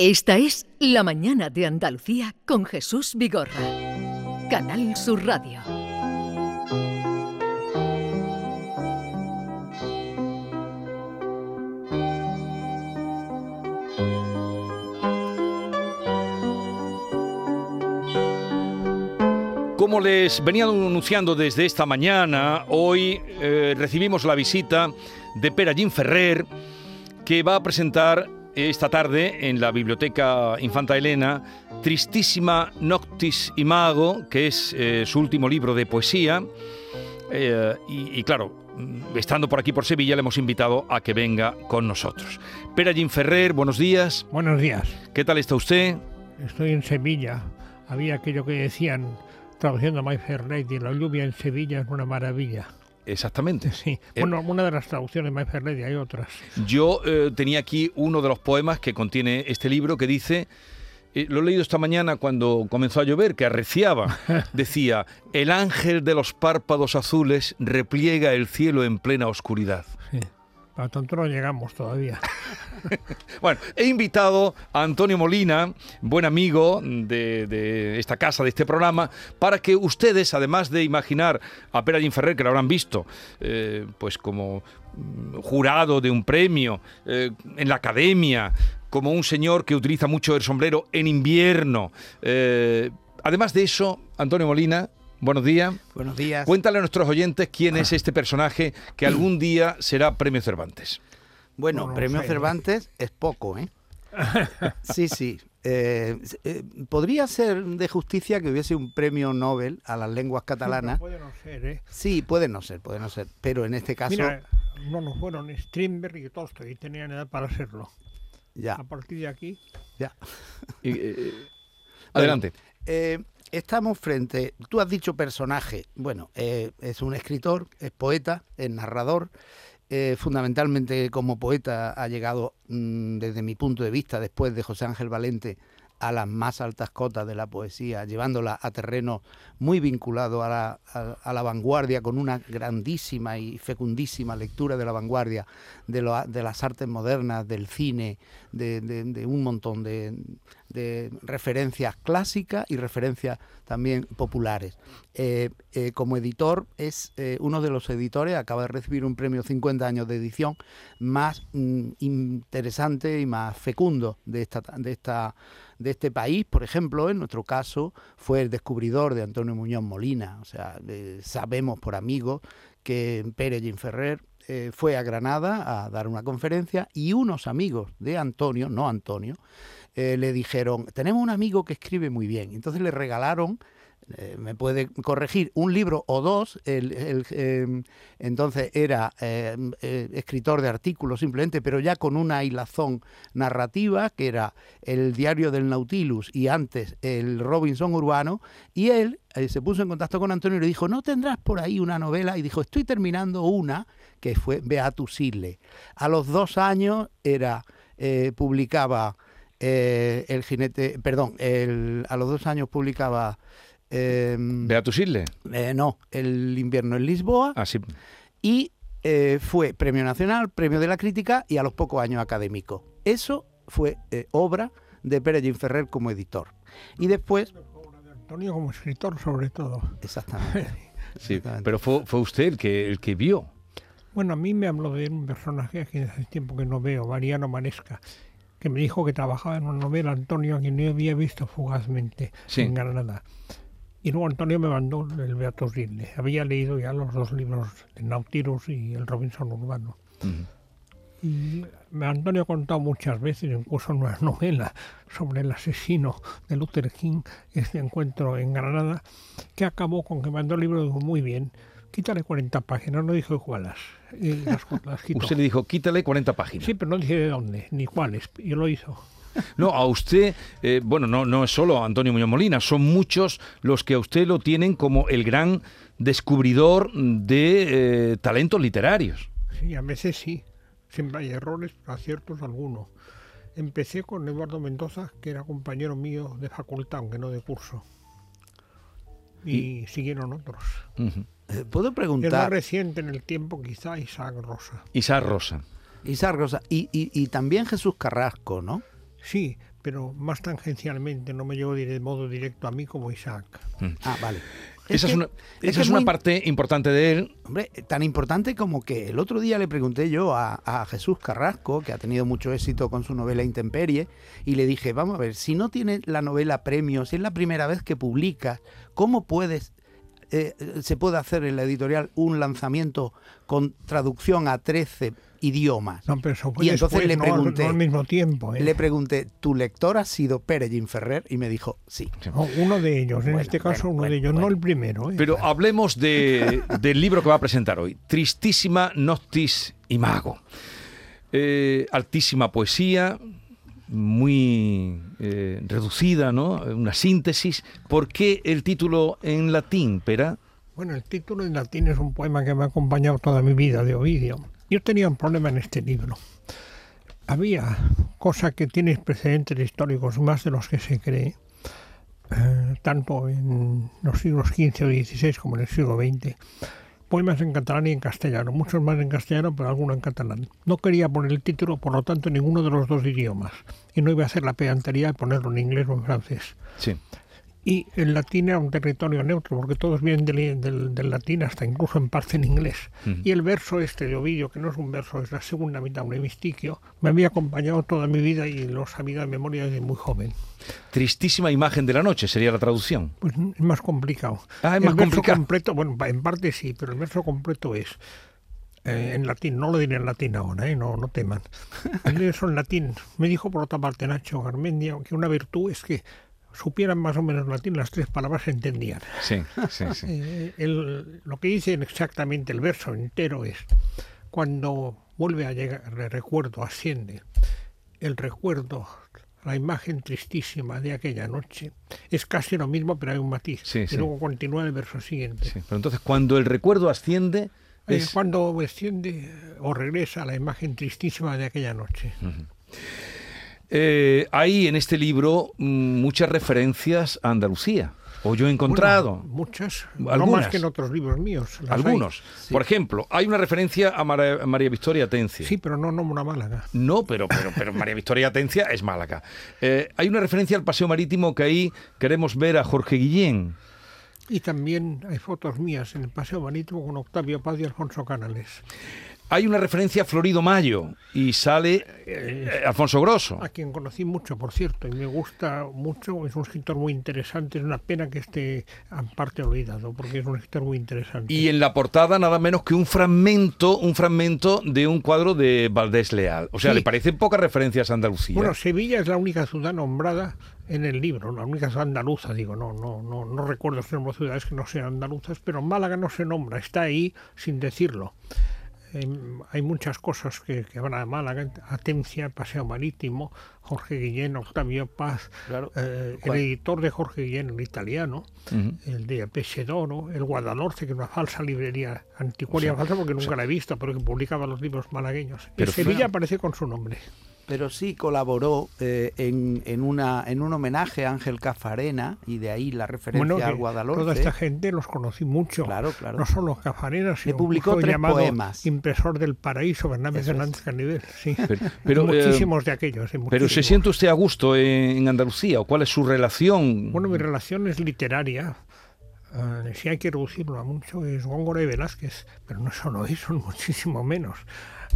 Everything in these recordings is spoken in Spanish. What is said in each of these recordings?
Esta es La Mañana de Andalucía con Jesús Vigorra. Canal Sur Radio. Como les venía anunciando desde esta mañana, hoy eh, recibimos la visita de Pera Jim Ferrer, que va a presentar esta tarde en la Biblioteca Infanta Elena Tristísima Noctis Imago, que es eh, su último libro de poesía. Eh, y, y, claro, estando por aquí por Sevilla, le hemos invitado a que venga con nosotros. Pera Jim Ferrer, buenos días. Buenos días. ¿Qué tal está usted? Estoy en Sevilla. Había aquello que decían, traduciendo a Fair Lady, la lluvia en Sevilla es una maravilla. Exactamente. Sí. Bueno, una de las traducciones, Fair Lady, hay otras. Yo eh, tenía aquí uno de los poemas que contiene este libro que dice, eh, lo he leído esta mañana cuando comenzó a llover, que arreciaba, decía, el ángel de los párpados azules repliega el cielo en plena oscuridad. Sí. Para tanto no llegamos todavía. bueno, he invitado a Antonio Molina, buen amigo de, esta casa, de este programa, para que ustedes, además de imaginar a Pera Ferrer, que lo habrán visto, eh, pues como jurado de un premio eh, en la academia, como un señor que utiliza mucho el sombrero en invierno. Eh, además de eso, Antonio Molina, Buenos días. Buenos días. Cuéntale a nuestros oyentes quién es este personaje que algún día será Premio Cervantes. Bueno, no Premio sé. Cervantes es poco, ¿eh? Sí, sí. Eh, eh, podría ser de justicia que hubiese un premio Nobel a las lenguas catalanas. Sí, puede no ser, ¿eh? Sí, puede no ser, puede no ser. Pero en este caso. Mira, no nos fueron Strindberg y Tolstoy tenían edad para serlo. Ya. A partir de aquí. Ya. Y, eh, adelante. Bueno, estamos frente, tú has dicho personaje, bueno, eh, es un escritor, es poeta, es narrador, eh, fundamentalmente como poeta ha llegado mmm, desde mi punto de vista después de José Ángel Valente a las más altas cotas de la poesía, llevándola a terreno muy vinculado a la, a, la vanguardia, con una grandísima y fecundísima lectura de la vanguardia, de, de las artes modernas, del cine, de, de, de un montón de, de, referencias clásicas y referencias también populares. Eh, eh, como editor es eh, uno de los editores, acaba de recibir un premio 50 años de edición, más mm, interesante y más fecundo de esta... De esta de este país, por ejemplo, en nuestro caso, fue el descubridor de Antonio Muñoz Molina. O sea, sabemos por amigos que Pérez Ferrer fue a Granada a dar una conferencia y unos amigos de Antonio, no Antonio, eh, le dijeron, tenemos un amigo que escribe muy bien. Entonces le regalaron eh, me puede corregir, un libro o dos, el, eh, entonces era eh, escritor de artículos simplemente, pero ya con una hilazón narrativa, que era el diario del Nautilus y antes el Robinson Urbano, y él se puso en contacto con Antonio y le dijo, ¿no tendrás por ahí una novela? Y dijo, estoy terminando una, que fue Beatus Isle. A los dos años era, publicaba... el jinete, perdón, el, a los dos años publicaba eh, ¿Beatus Isle? Eh, no, El invierno en Lisboa. Ah, sí. Y eh, fue premio nacional, premio de la crítica y a los pocos años académico. Eso fue eh, obra de Pérez Ferrer como editor. Y después... De Antonio como escritor sobre todo. Exactamente. sí, Exactamente. pero fue, fue usted el que, el que vio. Bueno, a mí me habló de un personaje que hace tiempo que no veo, Mariano Manesca, que me dijo que trabajaba en una novela Antonio a quien no había visto fugazmente sí. en Granada. Y luego Antonio me mandó el Beatus Isle. Había leído ya los dos libros, el Nautilus y el Robinson Urbano. Uh -huh. Y Antonio ha contado muchas veces, incluso en una novela sobre el asesino de Luther King, este encuentro en Granada, que acabó con que mandó el libro muy bien. Quítale 40 páginas, no dijo cuáles. Las, las Usted le dijo, quítale 40 páginas. Sí, pero no dije de dónde, ni cuáles. Y lo hizo. No, a usted, eh, bueno, no, no es solo Antonio Muñoz Molina, son muchos los que a usted lo tienen como el gran descubridor de eh, talentos literarios. Sí, a veces sí. Siempre hay errores, aciertos algunos. Empecé con Eduardo Mendoza, que era compañero mío de facultad, aunque no de curso. Y, y siguieron otros. Uh -huh. ¿Puedo preguntar? Es más reciente en el tiempo, quizá Isaac Rosa. Isaac Rosa. Isaac Rosa. Y, y, y también Jesús Carrasco, ¿no? Sí, pero más tangencialmente, no me llegó de modo directo a mí como Isaac. Ah, vale. Esa es, que- una, es esa que es una muy- parte importante de él. Hombre, tan importante como que el otro día le pregunté yo a, a Jesús Carrasco, que ha tenido mucho éxito con su novela Intemperie, y le dije, vamos a ver, si no tienes la novela premio, si es la primera vez que publicas, ¿cómo puedes, eh, se puede hacer en la editorial un lanzamiento con traducción a 13 idiomas? No, pero eso fue Y entonces después, le no al- pregunté- no al mismo tiempo. ¿eh? Le pregunté, ¿tu lector ha sido Pérez Ferrer? Y me dijo, sí. No, uno de ellos, en Bueno, este caso bueno, uno bueno, de ellos, bueno. no el primero. ¿eh? Pero hablemos de- del libro que va a presentar hoy. Tristísima Noctis y Mago. Eh, altísima poesía, muy eh, reducida, ¿no? Una síntesis. ¿Por qué el título en latín, Pera? Bueno, el título en latín es un poema que me ha acompañado toda mi vida de Ovidio. Yo tenía un problema en este libro. Había cosa que tiene precedentes históricos más de los que se cree, eh, tanto en los siglos XV o XVI como en el siglo XX. Poemas en catalán y en castellano, muchos más en castellano, pero algunos en catalán. No quería poner el título, por lo tanto, en ninguno de los dos idiomas. Y no iba a hacer la pedantería de ponerlo en inglés o en francés. Sí. Y el latín era un territorio neutro, porque todos vienen del, del- del latín, hasta incluso en parte en inglés. Ujú. Y el verso este de Ovidio, que no es un verso, es la segunda mitad, un hemistiquio, me había acompañado toda mi vida y lo sabía de memoria desde muy joven. Tristísima imagen de la noche sería la traducción. Pues es más complicado. Ah, es el más verso complicado. completo, bueno, en parte sí, pero el verso completo es eh, en latín, no lo diré en latín ahora, eh, no, no teman. El verso en latín, me dijo por otra parte Nacho Garmendia que una virtud es que supieran más o menos latín, las tres palabras se entendían. Sí, sí, sí. Eh, el- lo que dice exactamente el verso entero es, cuando vuelve a llegar, el recuerdo asciende, el recuerdo, la imagen tristísima de aquella noche, es casi lo mismo, pero hay un matiz. Sí, y sí. luego continúa el verso siguiente. sí. Pero entonces, cuando el recuerdo asciende, Eh, es... Cuando desciende o regresa a la imagen tristísima de aquella noche. Eh, hay en este libro mm, muchas referencias a Andalucía. O yo he encontrado. Bueno, muchas, no Algunas. más que en otros libros míos. algunos. Por ejemplo, hay una referencia a Mara- María Victoria Atencia. Sí, pero no nombra Málaga. No, pero, pero, pero María Victoria Atencia es Málaga. Eh, hay una referencia al paseo marítimo que ahí queremos ver a Jorge Guillén. Y también hay fotos mías en el Paseo Marítimo con Octavio Paz y Alfonso Canales. Hay una referencia a Florido Mayo y sale eh, Alfonso Grosso. A quien conocí mucho, por cierto, y me gusta mucho, es un escritor muy interesante. Es una pena que esté en parte olvidado, porque es un escritor muy interesante. Y en la portada nada menos que un fragmento, un fragmento de un cuadro de Valdés Leal. O sea, Sí. le parecen pocas referencias a Andalucía. Bueno, Sevilla es la única ciudad nombrada en el libro, la única ciudad andaluza, digo, no, no, no, no recuerdo si ciudades que no sean andaluzas, pero Málaga no se nombra, está ahí sin decirlo. Hay muchas cosas que, que van a Málaga, Atencia, Paseo Marítimo, Jorge Guillén, Octavio Paz, Claro. eh, el editor de Jorge Guillén, el italiano, el de Pesedoro, el Guadalhorce, que es una falsa librería, anticuaria falsa porque nunca la he visto, pero que publicaba los libros malagueños. Pero y Sevilla fue- aparece con su nombre. Pero sí colaboró eh, en, en, una, en un homenaje a Ángel Cafarena y de ahí la referencia Bueno, al Guadalhorce. toda esta gente los conocí mucho. Claro, claro. No solo Cafarenas, sino publicó un tres llamado poemas. Impresor del Paraíso, es. Fernández Canivel. Sí. Pero, pero, eh, muchísimos de aquellos. sí, pero ¿se siente usted a gusto en, en Andalucía? ¿O cuál es su relación? Bueno, mi relación es literaria. Eh, si hay que reducirlo a mucho, es Góngora y Velázquez, pero no solo eso, muchísimo menos.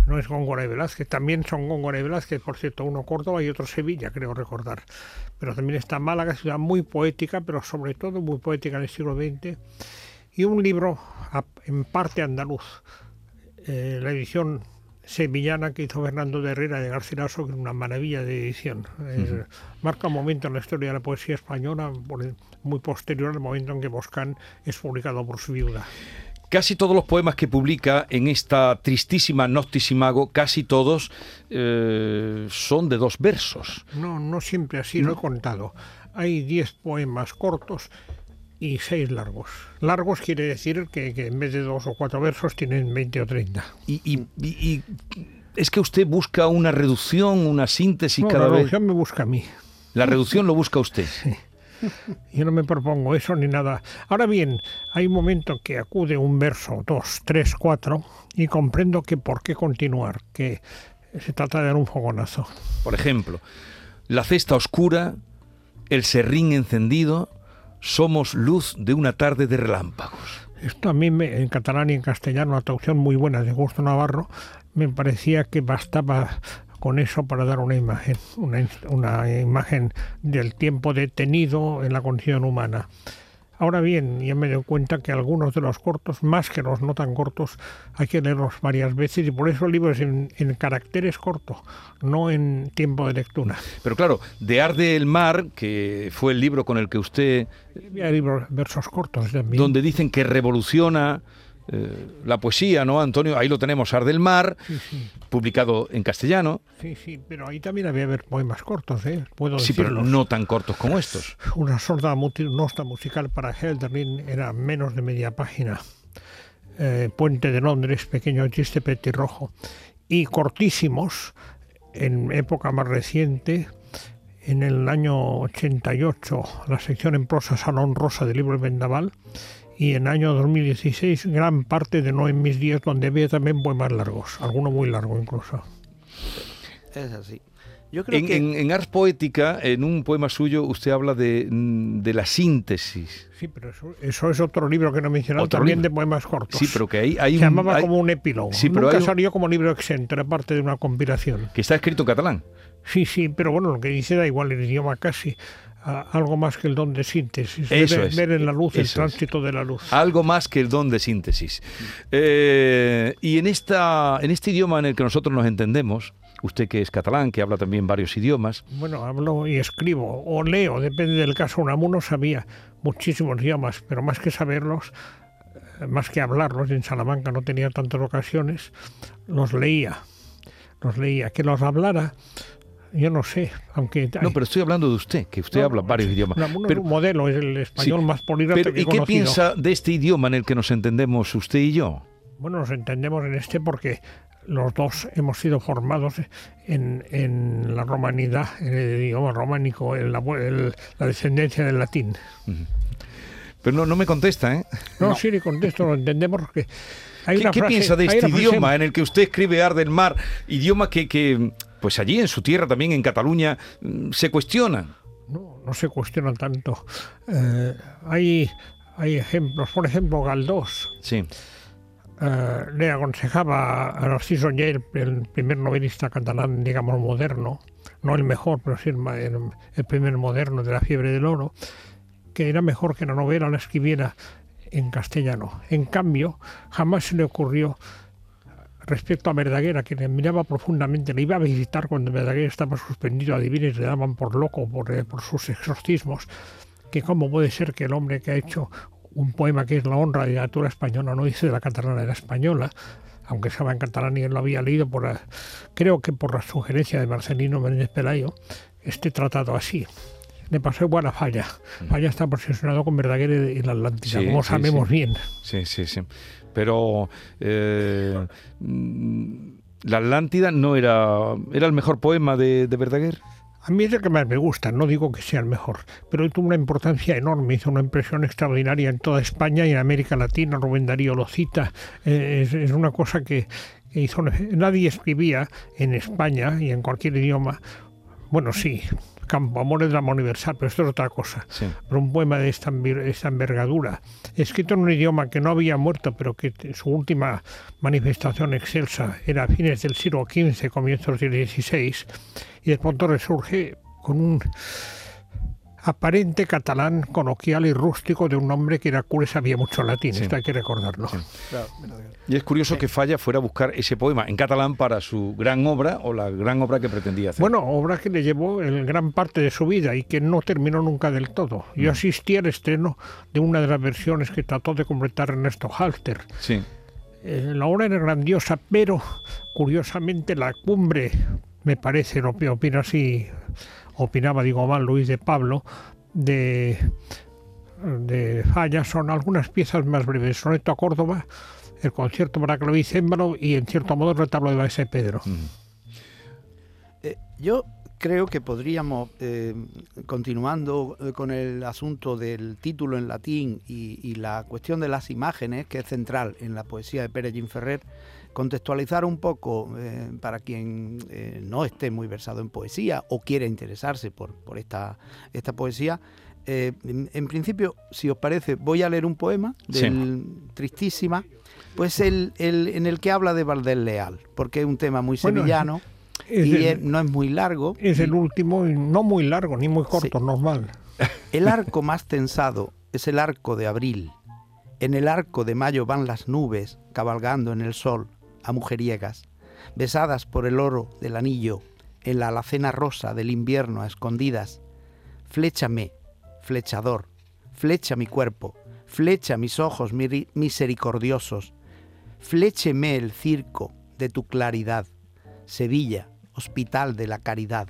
No es Góngora y Velázquez, también son Góngora y Velázquez, por cierto, uno Córdoba y otro Sevilla, creo recordar. Pero también está Málaga, ciudad muy poética, pero sobre todo muy poética en el siglo XX. Y un libro en parte andaluz, eh, la edición sevillana que hizo Fernando de Herrera de Garcilaso, que es una maravilla de edición. Es- marca un momento en la historia de la poesía española muy posterior al momento en que Boscán es publicado por su viuda. Casi todos los poemas que publica en esta tristísima Noctis y Mago, casi todos eh, son de dos versos. No, no siempre así, lo he contado. Hay 10 poemas cortos y 6 largos. Largos quiere decir que, que en vez de dos o cuatro versos tienen 20 o 30. Y, y- y- y es que usted busca una reducción, una síntesis No, cada la vez. reducción me busca a mí. La reducción lo busca usted. Yo no me propongo eso ni nada. Ahora bien, hay un momento que acude un verso, dos, tres, cuatro, y comprendo que por qué continuar, que se trata de dar un fogonazo. Por ejemplo, la cesta oscura, el serrín encendido, somos luz de una tarde de relámpagos. Esto a mí me, en catalán y en castellano, una traducción muy buena de Gusto Navarro, me parecía que bastaba con eso para dar una imagen, una, una imagen del tiempo detenido en la condición humana. Ahora bien, ya me doy cuenta que algunos de los cortos, más que los no tan cortos, hay que leerlos varias veces y por eso el libro es en, caracteres cortos, no en tiempo de lectura. Pero claro, De Arde el Mar, que fue el libro con el que usted... Había libros, versos cortos también. Donde dicen que revoluciona eh, la poesía, ¿no, Antonio? Ahí lo tenemos, Ar del Mar, publicado en castellano. Sí, sí, pero ahí también había poemas cortos, ¿eh? Puedo sí, pero no tan cortos como estos. Una sorda nota musical para Helderlin era menos de media página. Eh, Puente de Londres, pequeño chiste petirrojo. Y cortísimos, en época más reciente, en el año 88, la sección en prosa Salón Rosa del libro de Vendaval, y en año 2016 gran parte de No en mis días, donde había también poemas largos, alguno muy largo incluso. Es así. Yo creo en, que... en, Ars Poética, en un poema suyo, usted habla de, de la síntesis. Sí, pero eso, eso, es otro libro que no mencionado, también de poemas cortos. Sí, pero que hay, hay Se llamaba como un epílogo. Sí, pero Nunca salió como libro exento, era parte de una compilación. Que está escrito en catalán. Sí, sí, pero bueno, lo que dice da igual el idioma casi algo más que el don de síntesis. Eso ver, es, ver en la luz el tránsito de la luz. Algo más que el don de síntesis. Eh, y en, esta, en este idioma en el que nosotros nos entendemos, usted que es catalán, que habla también varios idiomas. Bueno, hablo y escribo, o leo, depende del caso. Unamuno sabía muchísimos idiomas, pero más que saberlos, eh, más que hablarlos, en Salamanca no tenía tantas ocasiones, los leía. Los leía. Que los hablara yo no sé, aunque... No, pero estoy hablando de usted, que usted habla varios idiomas. pero, modelo es el español más políglota ¿Y qué piensa de este idioma en el que nos entendemos usted y yo? Bueno, nos entendemos en este porque los dos hemos sido formados en, en la romanidad, en el idioma románico, en la, la descendencia del latín. Pero no, no me contesta, ¿eh? No, sí le contesto, lo entendemos porque... Hay ¿Qué, ¿qué piensa de este idioma en el que usted escribe Ar del Mar? Idioma que, que pues allí en su tierra, también en Cataluña, mm, se cuestionan. No, no se cuestionan tanto. Eh, hay, hay ejemplos, por ejemplo, Galdós. Sí. Eh, le aconsejaba a Narciso Oller, el primer novelista catalán, digamos, moderno, no el mejor, pero sí el, el, primer moderno de la fiebre del oro, que era mejor que la novela la escribiera en castellano. En cambio, jamás se le ocurrió respecto a Verdaguer, a quien admiraba profundamente, le iba a visitar cuando Verdaguer estaba suspendido, adivines, le daban por loco por, eh, por sus exorcismos, que cómo puede ser que el hombre que ha hecho un poema que es la honra de la literatura española, no dice de la catalana, era española, aunque estaba en catalán y él lo había leído, por, eh, creo que por la sugerencia de Marcelino Menéndez Pelayo, este tratado así. Le pasó igual a Falla. Mm. Falla está posicionado con Verdaguer y la Atlántida, como sabemos bien. Sí, sí, sí pero eh, La Atlántida no era, era el mejor poema de, Verdaguer. A mí es el que más me gusta, no digo que sea el mejor, pero tuvo una importancia enorme, hizo una impresión extraordinaria en toda España y en América Latina, Rubén Darío lo cita, eh, es, es, una cosa que, hizo, nadie escribía en España y en cualquier idioma, bueno sí, Campo Amor es drama universal, pero esto es otra cosa. Pero un poema de esta, envergadura, escrito en un idioma que no había muerto, pero que su última manifestación excelsa era a fines del siglo XV, comienzos del XVI, y de pronto resurge con un aparente catalán coloquial y rústico de un hombre que era cura sabía mucho latín, esto hay que recordarlo. Y es curioso que Falla fuera a buscar ese poema en catalán para su gran obra o la gran obra que pretendía hacer. Bueno, obra que le llevó en gran parte de su vida y que no terminó nunca del todo. Yo mm. asistí al estreno de una de las versiones que trató de completar Ernesto Halter. Sí. Eh, la obra era grandiosa, pero curiosamente la cumbre, me parece, lo opino así opinaba, digo mal, Luis de Pablo, de, de Falla son algunas piezas más breves. Soneto a Córdoba, el concierto para clavín y en cierto modo el retablo de Baese Pedro. Eh, yo creo que podríamos, eh, continuando eh, con el asunto del título en latín y, y, la cuestión de las imágenes, que es central en la poesía de Pérez Ferrer, contextualizar un poco eh, para quien eh, no esté muy versado en poesía o quiera interesarse por, por esta, esta poesía. Eh, en, en, principio, si os parece, voy a leer un poema del sí. Tristísima, pues el, el, en el que habla de Valdés Leal, porque es un tema muy bueno, sevillano. Es y el, no es muy largo. Es el último, y no muy largo, ni muy corto, sí. normal. El arco más tensado es el arco de abril. En el arco de mayo van las nubes cabalgando en el sol a mujeriegas, besadas por el oro del anillo, en la alacena rosa del invierno a escondidas. Fléchame, flechador, flecha mi cuerpo, flecha mis ojos misericordiosos, flécheme el circo de tu claridad, Sevilla, hospital de la caridad,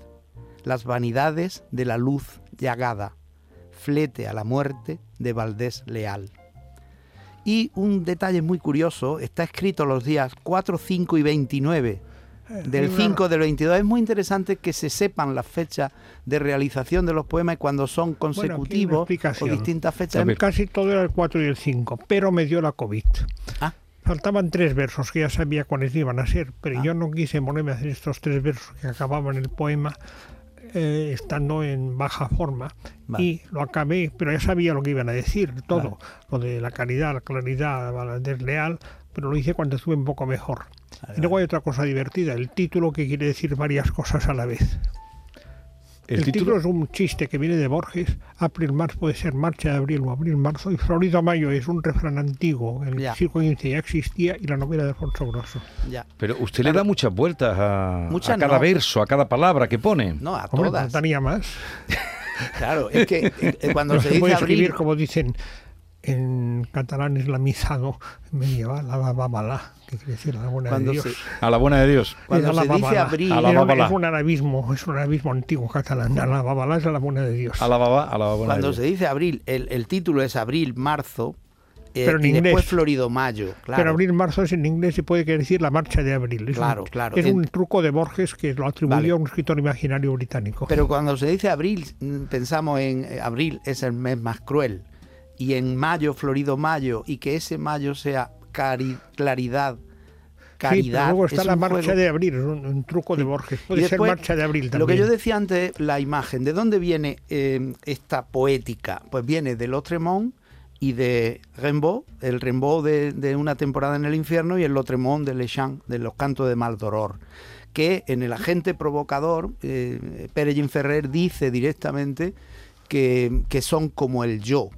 las vanidades de la luz llagada, flete a la muerte de Valdés Leal. Y un detalle muy curioso, está escrito los días 4, 5 y 29 del 5 del 22. Es muy interesante que se sepan las fechas de realización de los poemas y cuando son consecutivos bueno, o distintas fechas. Casi todo era el 4 y el 5, pero me dio la COVID. Ah. Faltaban tres versos que ya sabía cuáles iban a ser, pero ah. yo no quise ponerme a hacer estos tres versos que acababan el poema eh, estando en baja forma vale. y lo acabé, pero ya sabía lo que iban a decir, todo, vale. lo de la caridad, la claridad, la desleal, pero lo hice cuando estuve un poco mejor. Vale, y luego hay otra cosa divertida, el título que quiere decir varias cosas a la vez. El, el título... título... es un chiste que viene de Borges. April Marzo puede ser marcha de abril o abril marzo. Y Florido Mayo es un refrán antiguo. En el Ya. siglo XV ya existía y la novela de Alfonso Grosso. Ya. Pero usted le da muchas vueltas a, Muchas a cada no. verso, a cada palabra que pone. No, a Hombre, todas. faltaría más. Claro, es que eh, cuando se se dice puede escribir, abril, como dicen en catalán islamizado medieval, la babala, que quiere decir la buena Cuando de Dios. se- A la buena de Dios. cuando la se dice abril, A la babala. es un arabismo, es un arabismo antiguo catalán. La babala es la buena de Dios. A la baba, a la buena cuando de se Dios. dice abril, el, el título es abril, marzo, eh, Pero en y inglés. después florido, mayo. Claro. Pero abril-marzo es en inglés y puede querer decir la marcha de abril. Es Claro, un, claro. Es En- un truco de Borges que lo atribuyó Vale. a un escritor imaginario británico. Pero cuando se dice abril, mm, pensamos en eh, abril es el mes más cruel. Y en mayo, florido mayo, y que ese mayo sea cari- claridad, sí, caridad. pero luego está es la marcha juego. de abril, es un, un truco de Borges. Y Puede ser después, marcha de abril también. Lo que yo decía antes, la imagen, ¿de dónde viene eh, esta poética? Pues viene de Lautremont y de Rimbaud, el Rimbaud de, de Una temporada en el infierno y el Lautremont de Le Chant, de los cantos de Maldoror que en el agente provocador, eh, Pérez Ferrer dice directamente que, que son como el yo,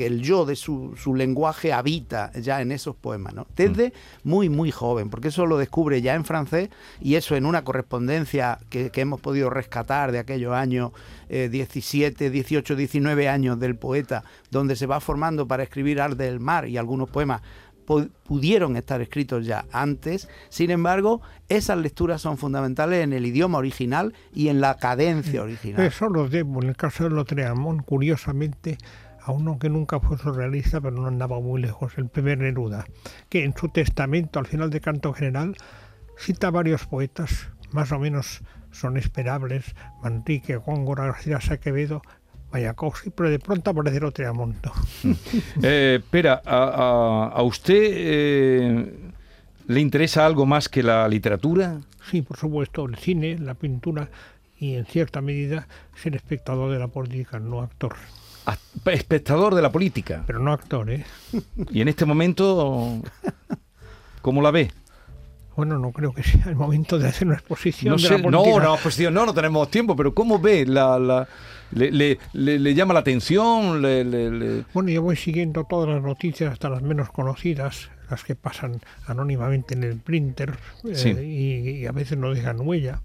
que el yo de su, su lenguaje habita ya en esos poemas, ¿no? Desde muy, muy joven, porque eso lo descubre ya en francés y eso en una correspondencia que, que hemos podido rescatar de aquellos años eh, 17, 18, 19 años del poeta, donde se va formando para escribir Arte del Mar y algunos poemas pu- pudieron estar escritos ya antes. Sin embargo, esas lecturas son fundamentales en el idioma original y en la cadencia original. Eso lo debo, en el caso de Lotreamont, curiosamente, a uno que nunca fue surrealista, pero no andaba muy lejos, el primer Neruda, que en su testamento, al final de Canto General, cita varios poetas, más o menos son esperables, Manrique, Góngora, García Quevedo, Mayakovsky, pero de pronto aparece Lotreamont. Eh, espera, a, a- a usted eh, le interesa algo más que la literatura? Sí, por supuesto, el cine, la pintura y en cierta medida ser espectador de la política, no actor. Espectador de la política. Pero no actor, ¿eh? Y en este momento, ¿cómo la ve? Bueno, no creo que sea el momento de hacer una exposición No de sé, la no, política. no, tío, no, no tenemos tiempo, pero ¿cómo ve? La, la- le, le- le- le llama la atención? Bueno, yo voy siguiendo todas las noticias, hasta las menos conocidas, las que pasan anónimamente en el printer eh, y a veces no dejan huella.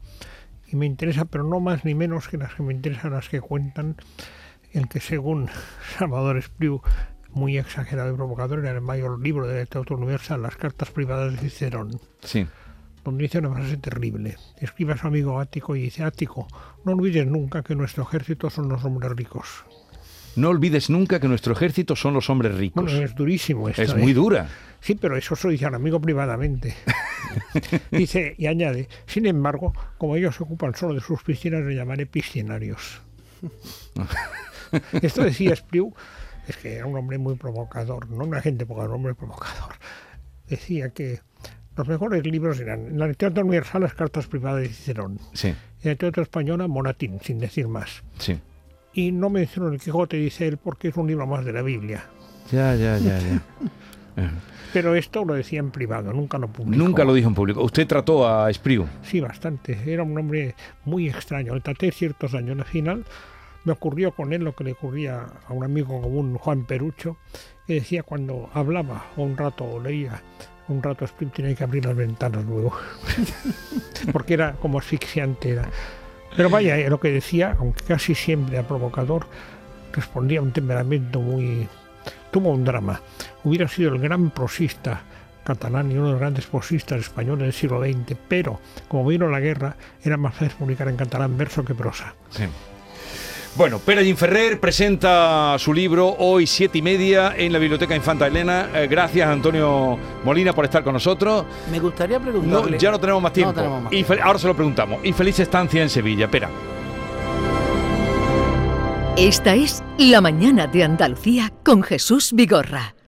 Y me interesa, pero no más ni menos que las que me interesan, las que cuentan el que según Salvador Espriu, muy exagerado y provocador, era el mayor libro de literatura universal, Las cartas privadas de Cicerón sí. donde dice una frase terrible. Escribe a su amigo Ático y dice, Ático, no olvides nunca que nuestro ejército son los hombres ricos. No olvides nunca que nuestro ejército son los hombres ricos. Bueno, es durísimo esto. es ¿eh? muy dura. Sí, pero eso se lo dice al amigo privadamente. Dice, y añade, sin embargo, como ellos se ocupan solo de sus piscinas, los llamaré piscinarios. Esto decía Espriu, es que era un hombre muy provocador, no una gente poca, un hombre provocador. Decía que los mejores libros eran en la literatura universal las cartas privadas de Cicerón, Sí, en la literatura española Monatín, sin decir más. sí. Y no menciono el Quijote, dice él, porque es un libro más de la Biblia. Ya, ya, ya, ya. Eh, Pero esto lo decía en privado, nunca lo publicó. Nunca lo dijo en público. Usted trató a Espriu. Sí, bastante. Era un hombre muy extraño. Le traté ciertos años. Al final me ocurrió con él lo que le ocurría a un amigo común, Juan Perucho, que decía cuando hablaba o un rato o leía, un rato Spring tenía que abrir las ventanas luego. Porque era como asfixiante. Era. Pero vaya, eh, lo que decía, aunque casi siempre era provocador, respondía a un temperamento muy... Tuvo un drama. Hubiera sido el gran prosista catalán y uno de los grandes prosistas españoles del siglo XX, pero como vino la guerra, era más fácil publicar en catalán verso que prosa. Bueno, Pere Ferrer presenta su libro hoy siete y media en la Biblioteca Infanta Elena. Eh, gracias Antonio Molina por estar con nosotros. Me gustaría No, preguntarle... ya no tenemos más tiempo. tenemos más Y ahora se lo preguntamos. Y feliz estancia en Sevilla. Espera. Esta es La mañana de Andalucía con Jesús Vigorra.